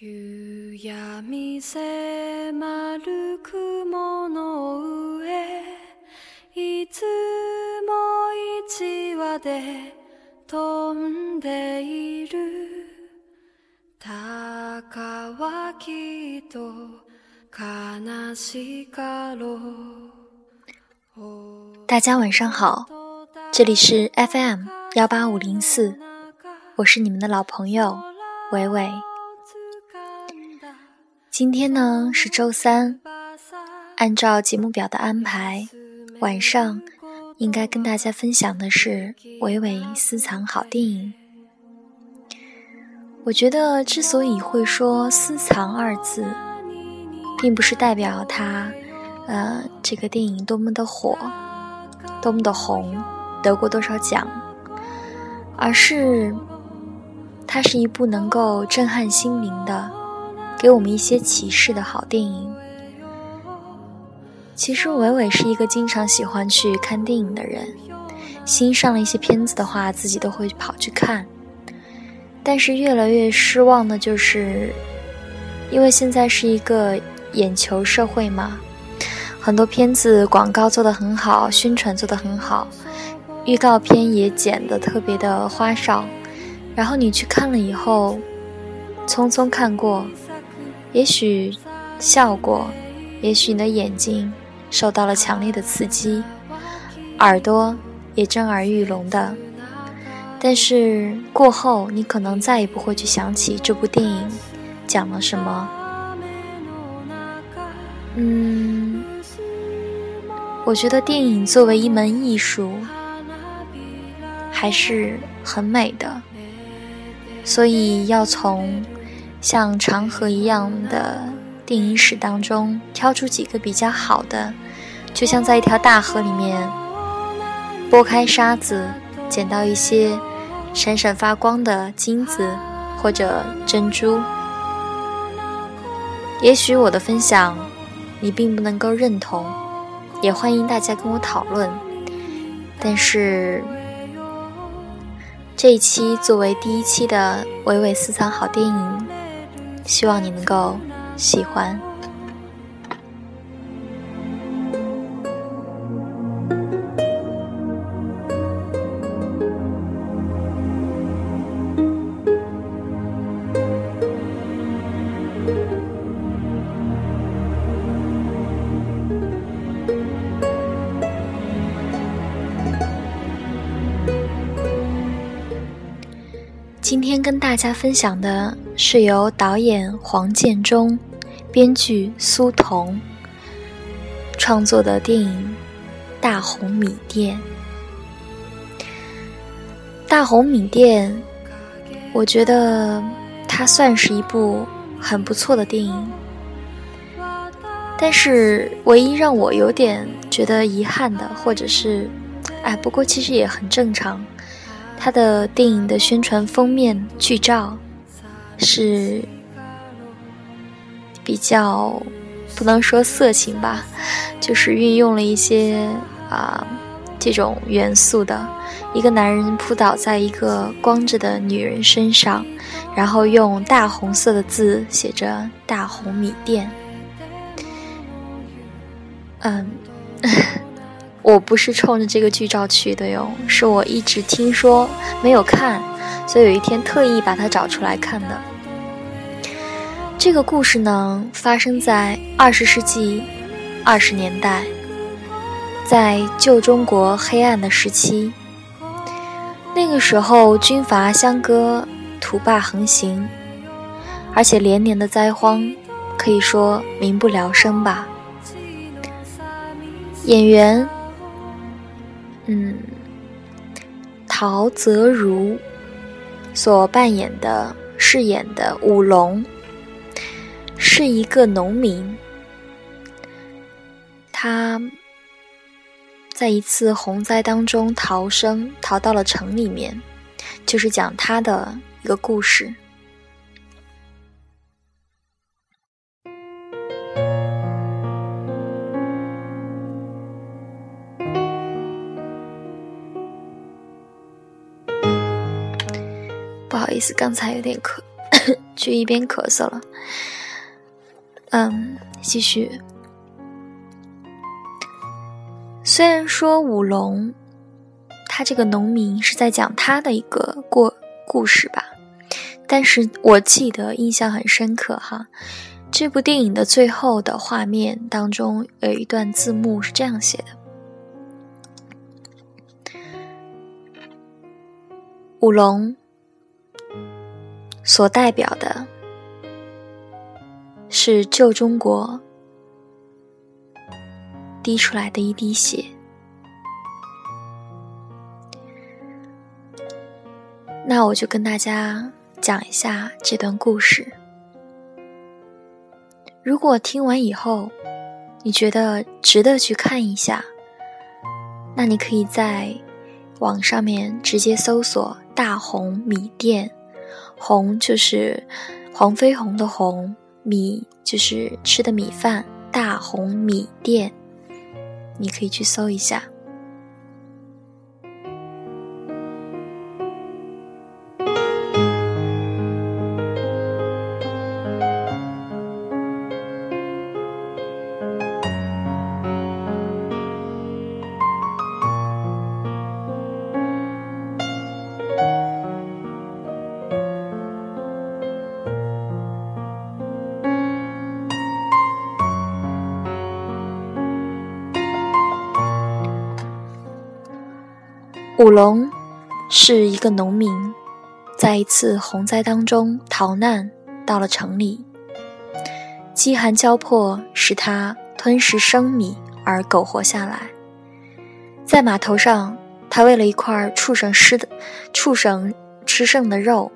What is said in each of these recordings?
夕闇迫る雲の上いつも一羽で飛んでいる鷹はきっと悲しかろう大家晚上好，这里是 FM 幺八五零四，我是你们的老朋友伟伟。 今天呢是周三，按照节目表的安排，晚上应该跟大家分享的是伟伟私藏好电影。我觉得之所以会说“私藏”二字，并不是代表它，呃，这个电影多么的火。多么的红，得过多少奖，而是它是一部能够震撼心灵的，给我们一些启示的好电影。其实伟伟是一个经常喜欢去看电影的人，新上了一些片子的话，自己都会跑去看。但是越来越失望的就是，因为现在是一个眼球社会嘛。很多片子广告做得很好，宣传做得很好，预告片也剪得特别的花哨，然后你去看了以后，匆匆看过，也许笑过，也许你的眼睛受到了强烈的刺激，耳朵也震耳欲聋的，但是过后你可能再也不会去想起这部电影讲了什么，嗯。我觉得电影作为一门艺术，还是很美的，所以要从像长河一样的电影史当中挑出几个比较好的，就像在一条大河里面拨开沙子，捡到一些闪闪发光的金子或者珍珠。也许我的分享你并不能够认同。也欢迎大家跟我讨论，但是这一期作为第一期的娓娓私藏好电影，希望你能够喜欢。今天跟大家分享的是由导演黄建中、编剧苏童创作的电影《大红米店》。《大红米店》，我觉得它算是一部很不错的电影，但是唯一让我有点觉得遗憾的，或者是，哎，不过其实也很正常。他的电影的宣传封面剧照是比较不能说色情吧，就是运用了一些啊这种元素的。一个男人扑倒在一个光着的女人身上，然后用大红色的字写着“大红米店”。嗯。我不是冲着这个剧照去的哟，是我一直听说没有看，所以有一天特意把它找出来看的。这个故事呢，发生在二十世纪二十年代，在旧中国黑暗的时期。那个时候军阀相割，土霸横行，而且连年的灾荒，可以说民不聊生吧。演员。嗯，陶泽如所扮演的饰演的武龙是一个农民，他在一次洪灾当中逃生，逃到了城里面，就是讲他的一个故事。思，刚才有点咳，就一边咳嗽了。嗯，继续。虽然说武龙，他这个农民是在讲他的一个过故事吧，但是我记得印象很深刻哈。这部电影的最后的画面当中有一段字幕是这样写的：武龙所代表的。是旧中国滴出来的一滴血。那我就跟大家讲一下这段故事。如果听完以后你觉得值得去看一下，那你可以在网上面直接搜索“大红米店”，红就是黄飞鸿的红。米就是吃的米饭，大红米店，你可以去搜一下。武龙是一个农民，在一次洪灾当中逃难到了城里。饥寒交迫使他吞食生米而苟活下来。在码头上，他为了一块畜生吃的畜生吃剩的肉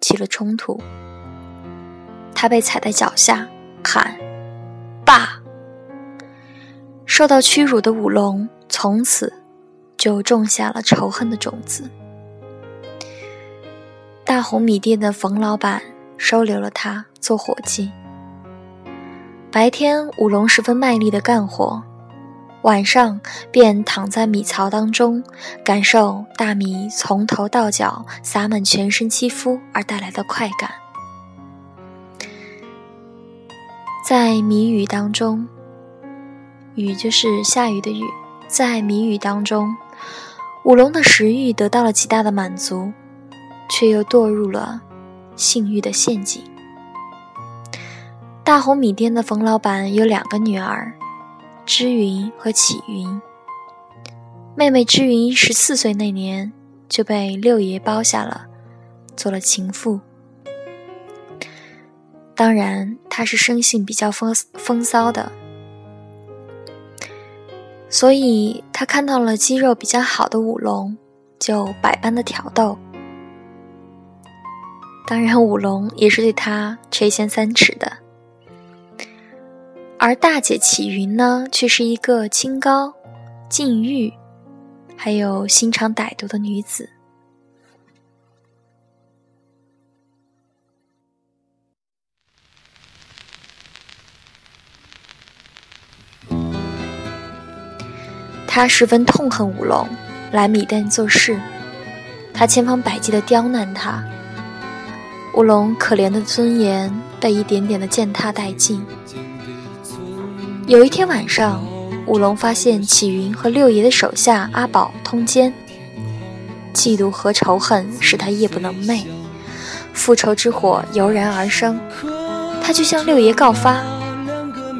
起了冲突。他被踩在脚下，喊：“爸！”受到屈辱的武龙从此。就种下了仇恨的种子。大红米店的冯老板收留了他做伙计。白天，武龙十分卖力的干活，晚上便躺在米槽当中，感受大米从头到脚洒满全身肌肤而带来的快感。在谜语当中，雨就是下雨的雨，在谜语当中。武龙的食欲得到了极大的满足，却又堕入了性欲的陷阱。大红米店的冯老板有两个女儿，知云和启云。妹妹知云十四岁那年就被六爷包下了，做了情妇。当然，她是生性比较风风骚的。所以他看到了肌肉比较好的舞龙，就百般的挑逗。当然，舞龙也是对他垂涎三尺的。而大姐启云呢，却是一个清高、禁欲，还有心肠歹毒的女子。他十分痛恨武龙来米店做事，他千方百计地刁难他。武龙可怜的尊严被一点点的践踏殆尽。有一天晚上，武龙发现启云和六爷的手下阿宝通奸，嫉妒和仇恨使他夜不能寐，复仇之火油然而生。他就向六爷告发，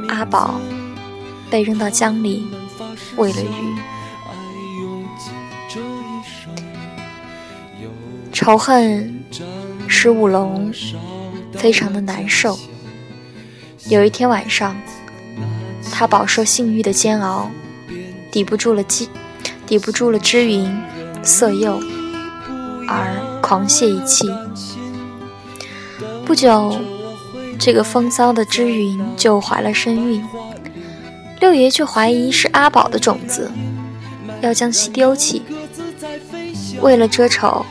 阿宝被扔到江里。为了鱼，仇恨使武龙非常的难受。有一天晚上，他饱受性欲的煎熬，抵不住了饥，抵不住了知云色诱，而狂泄一气。不久，这个风骚的知云就怀了身孕。六爷却怀疑是阿宝的种子，要将其丢弃。为了遮丑，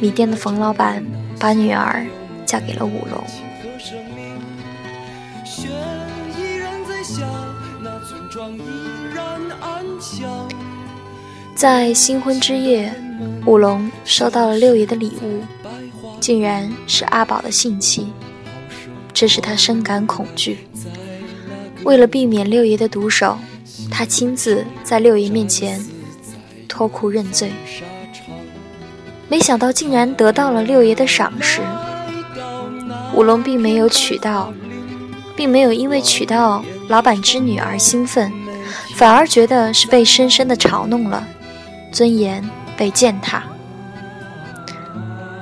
米店的冯老板把女儿嫁给了武龙。在新婚之夜，武龙收到了六爷的礼物，竟然是阿宝的性妻，这使他深感恐惧。为了避免六爷的毒手，他亲自在六爷面前脱裤认罪。没想到竟然得到了六爷的赏识。五龙并没有娶到，并没有因为娶到老板之女而兴奋，反而觉得是被深深的嘲弄了，尊严被践踏。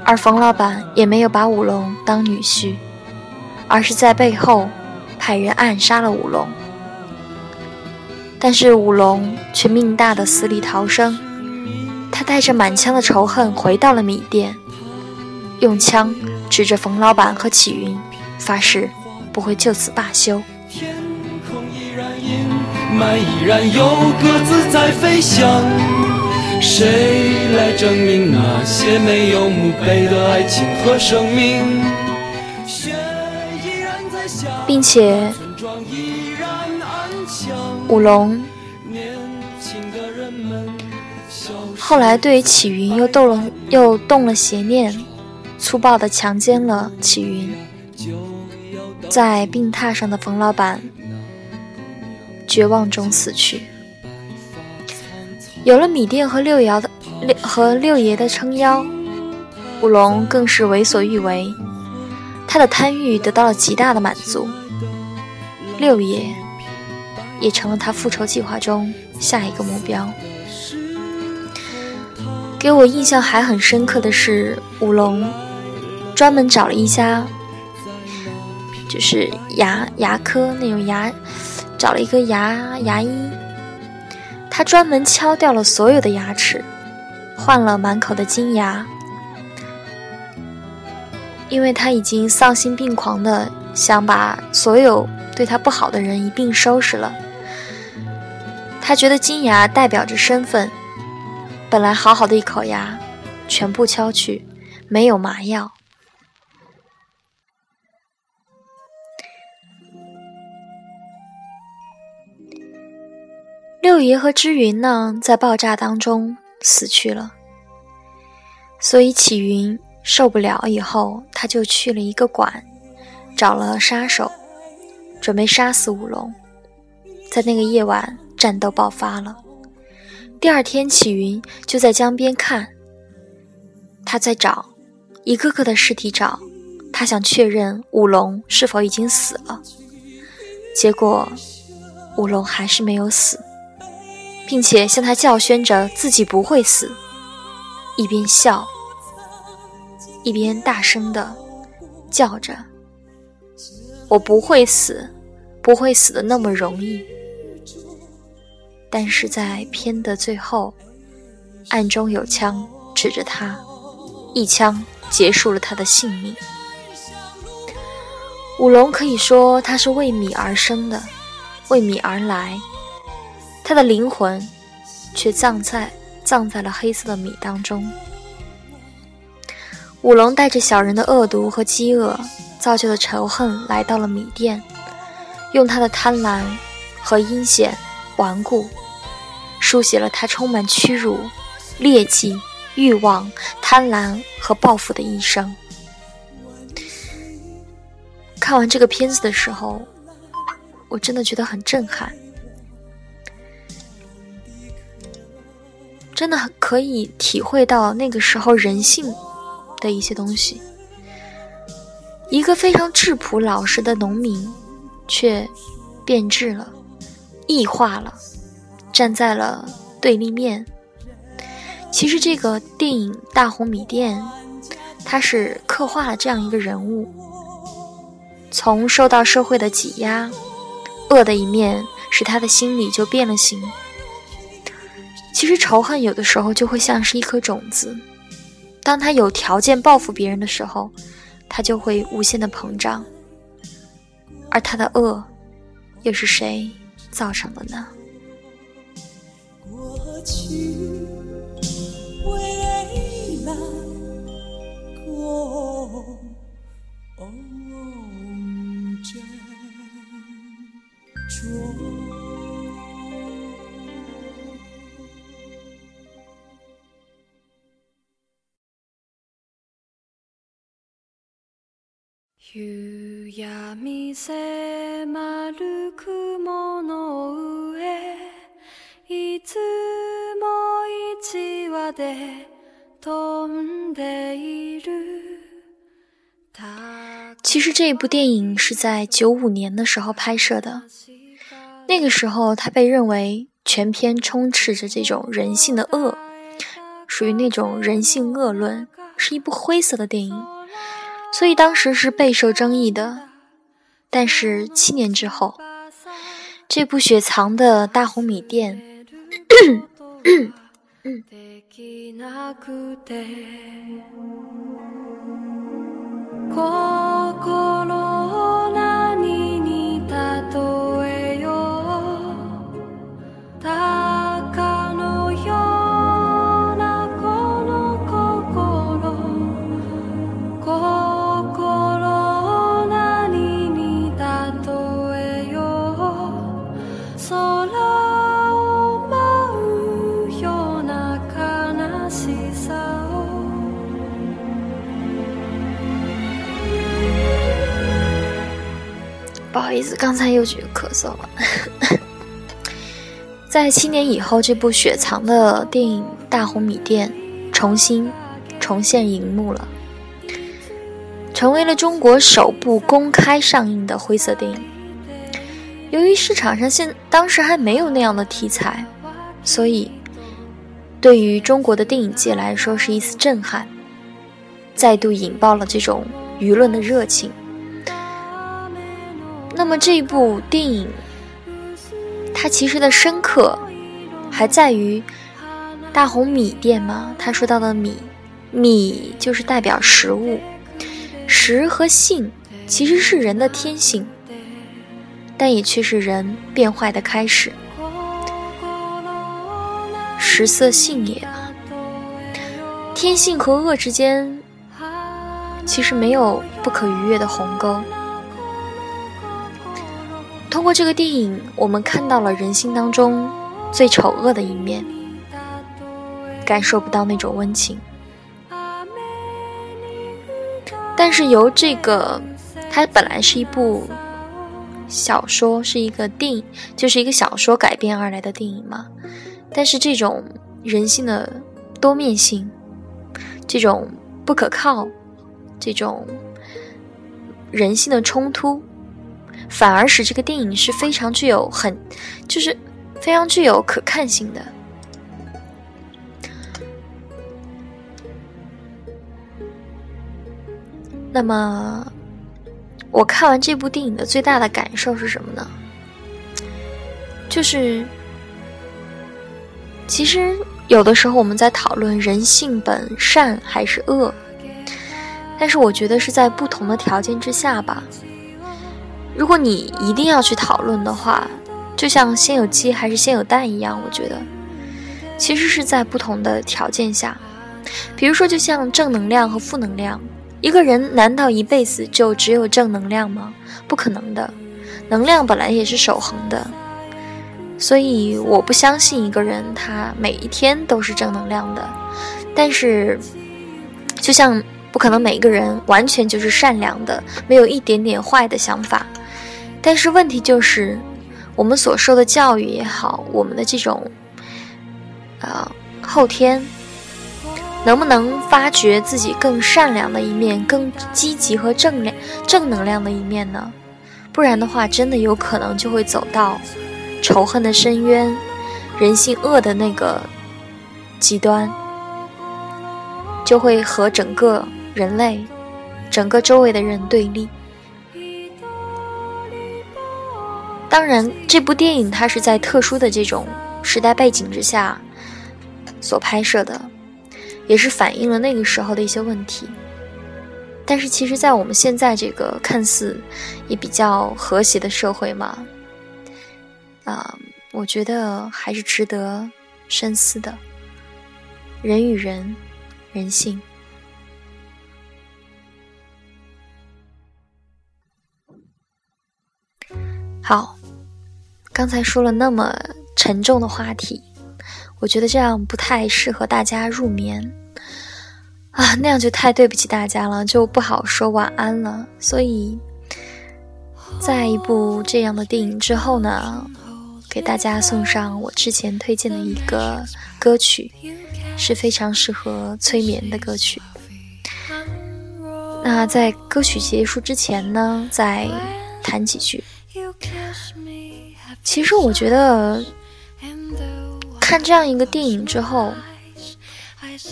而冯老板也没有把五龙当女婿，而是在背后派人暗杀了武龙。但是武龙却命大的死里逃生，他带着满腔的仇恨回到了米店，用枪指着冯老板和启云，发誓不会就此罢休。天空依然阴霾依然有鸽子在飞翔。谁来证明那些没有墓碑的爱情和生命？并且，五龙后来对启云又动了又动了邪念，粗暴地强奸了启云。在病榻上的冯老板绝望中死去。有了米店和六爻的六和六爷的撑腰，五龙更是为所欲为。他的贪欲得到了极大的满足，六爷也成了他复仇计划中下一个目标。给我印象还很深刻的是，五龙专门找了一家，就是牙牙科那种牙，找了一个牙牙医。他专门敲掉了所有的牙齿，换了满口的金牙，因为他已经丧心病狂的想把所有对他不好的人一并收拾了。他觉得金牙代表着身份，本来好好的一口牙，全部敲去，没有麻药。六爷和芝云呢，在爆炸当中死去了，所以启云受不了，以后他就去了一个馆，找了杀手，准备杀死五龙。在那个夜晚，战斗爆发了。第二天，启云就在江边看，他在找一个个的尸体找，他想确认五龙是否已经死了。结果，五龙还是没有死。并且向他叫宣着自己不会死，一边笑，一边大声的叫着：“我不会死，不会死的那么容易。”但是在片的最后，暗中有枪指着他，一枪结束了他的性命。五龙可以说他是为米而生的，为米而来。他的灵魂却葬在葬在了黑色的米当中。五龙带着小人的恶毒和饥饿造就的仇恨来到了米店，用他的贪婪和阴险顽固，书写了他充满屈辱、劣迹、欲望、贪婪和报复的一生。看完这个片子的时候，我真的觉得很震撼。真的可以体会到那个时候人性的一些东西。一个非常质朴老实的农民，却变质了、异化了，站在了对立面。其实这个电影《大红米店》，它是刻画了这样一个人物：从受到社会的挤压，恶的一面使他的心里就变了形。其实仇恨有的时候就会像是一颗种子，当他有条件报复别人的时候，他就会无限的膨胀。而他的恶，又是谁造成的呢？过去其实这一部电影是在九五年的时候拍摄的，那个时候它被认为全片充斥着这种人性的恶，属于那种人性恶论，是一部灰色的电影，所以当时是备受争议的。但是七年之后，这部雪藏的大红米店。不好意思，刚才又去咳嗽了。在七年以后，这部雪藏的电影《大红米店》重新重现荧幕了，成为了中国首部公开上映的灰色电影。由于市场上现当时还没有那样的题材，所以对于中国的电影界来说是一次震撼，再度引爆了这种舆论的热情。那么这部电影，它其实的深刻，还在于大红米店嘛。他说到的米，米就是代表食物，食和性其实是人的天性，但也却是人变坏的开始。食色性也，天性和恶之间，其实没有不可逾越的鸿沟。通过这个电影，我们看到了人性当中最丑恶的一面，感受不到那种温情。但是由这个，它本来是一部小说，是一个电影，就是一个小说改编而来的电影嘛。但是这种人性的多面性，这种不可靠，这种人性的冲突。反而使这个电影是非常具有很，就是非常具有可看性的。那么，我看完这部电影的最大的感受是什么呢？就是，其实有的时候我们在讨论人性本善还是恶，但是我觉得是在不同的条件之下吧。如果你一定要去讨论的话，就像先有鸡还是先有蛋一样，我觉得其实是在不同的条件下。比如说，就像正能量和负能量，一个人难道一辈子就只有正能量吗？不可能的，能量本来也是守恒的，所以我不相信一个人他每一天都是正能量的。但是，就像不可能每一个人完全就是善良的，没有一点点坏的想法。但是问题就是，我们所受的教育也好，我们的这种，呃，后天，能不能发掘自己更善良的一面、更积极和正量、正能量的一面呢？不然的话，真的有可能就会走到仇恨的深渊、人性恶的那个极端，就会和整个人类、整个周围的人对立。当然，这部电影它是在特殊的这种时代背景之下所拍摄的，也是反映了那个时候的一些问题。但是，其实，在我们现在这个看似也比较和谐的社会嘛，啊，我觉得还是值得深思的。人与人，人性。好。刚才说了那么沉重的话题，我觉得这样不太适合大家入眠。啊，那样就太对不起大家了，就不好说晚安了。所以，在一部这样的电影之后呢，给大家送上我之前推荐的一个歌曲，是非常适合催眠的歌曲。那在歌曲结束之前呢，再谈几句。其实我觉得，看这样一个电影之后。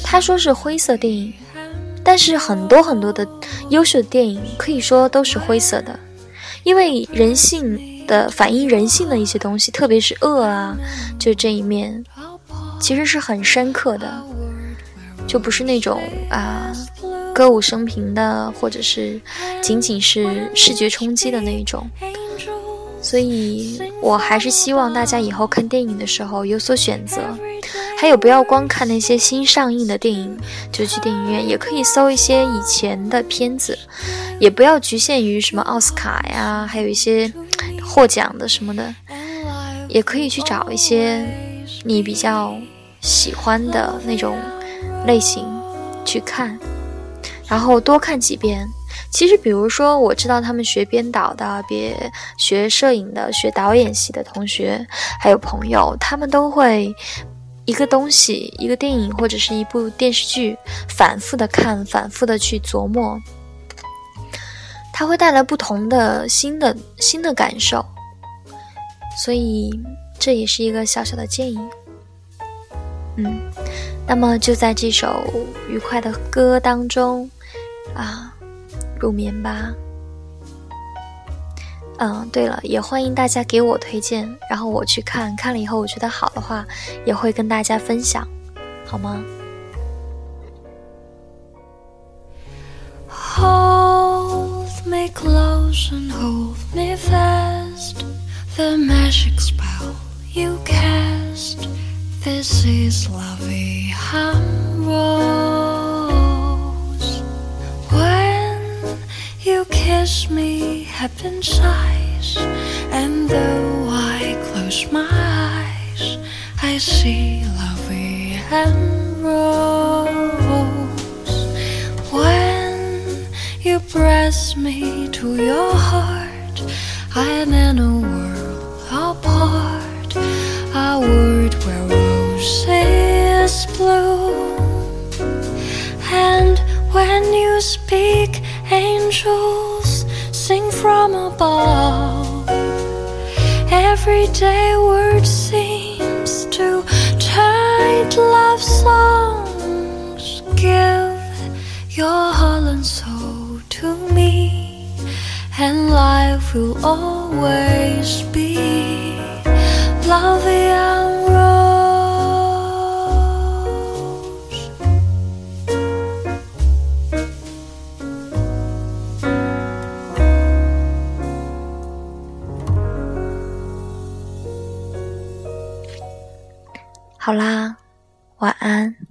他说是灰色电影，但是很多很多的优秀的电影可以说都是灰色的，因为人性的反映人性的一些东西，特别是恶啊，就这一面，其实是很深刻的，就不是那种啊歌舞升平的，或者是仅仅是视觉冲击的那一种。所以我还是希望大家以后看电影的时候有所选择。还有，不要光看那些新上映的电影就去电影院，也可以搜一些以前的片子，也不要局限于什么奥斯卡呀，还有一些获奖的什么的，也可以去找一些你比较喜欢的那种类型去看，然后多看几遍。其实，比如说，我知道他们学编导的、别学摄影的、学导演系的同学，还有朋友，他们都会。一个东西，一个电影或者是一部电视剧，反复的看，反复的去琢磨，它会带来不同的新的新的感受。所以这也是一个小小的建议。嗯，那么就在这首愉快的歌当中啊，入眠吧。嗯，对了，也欢迎大家给我推荐，然后我去看看了以后，我觉得好的话，也会跟大家分享，好吗？Hold me close and hold me fast. The magic spell you cast. This is love, me, happen inside. And though I close my eyes, I see lovely rose. When you press me to your heart, I am in a world apart, a world where roses bloom. And when you speak, angels from above everyday word seems to turn love songs. Give your heart and soul to me, and life will always be lovely 好啦，晚安。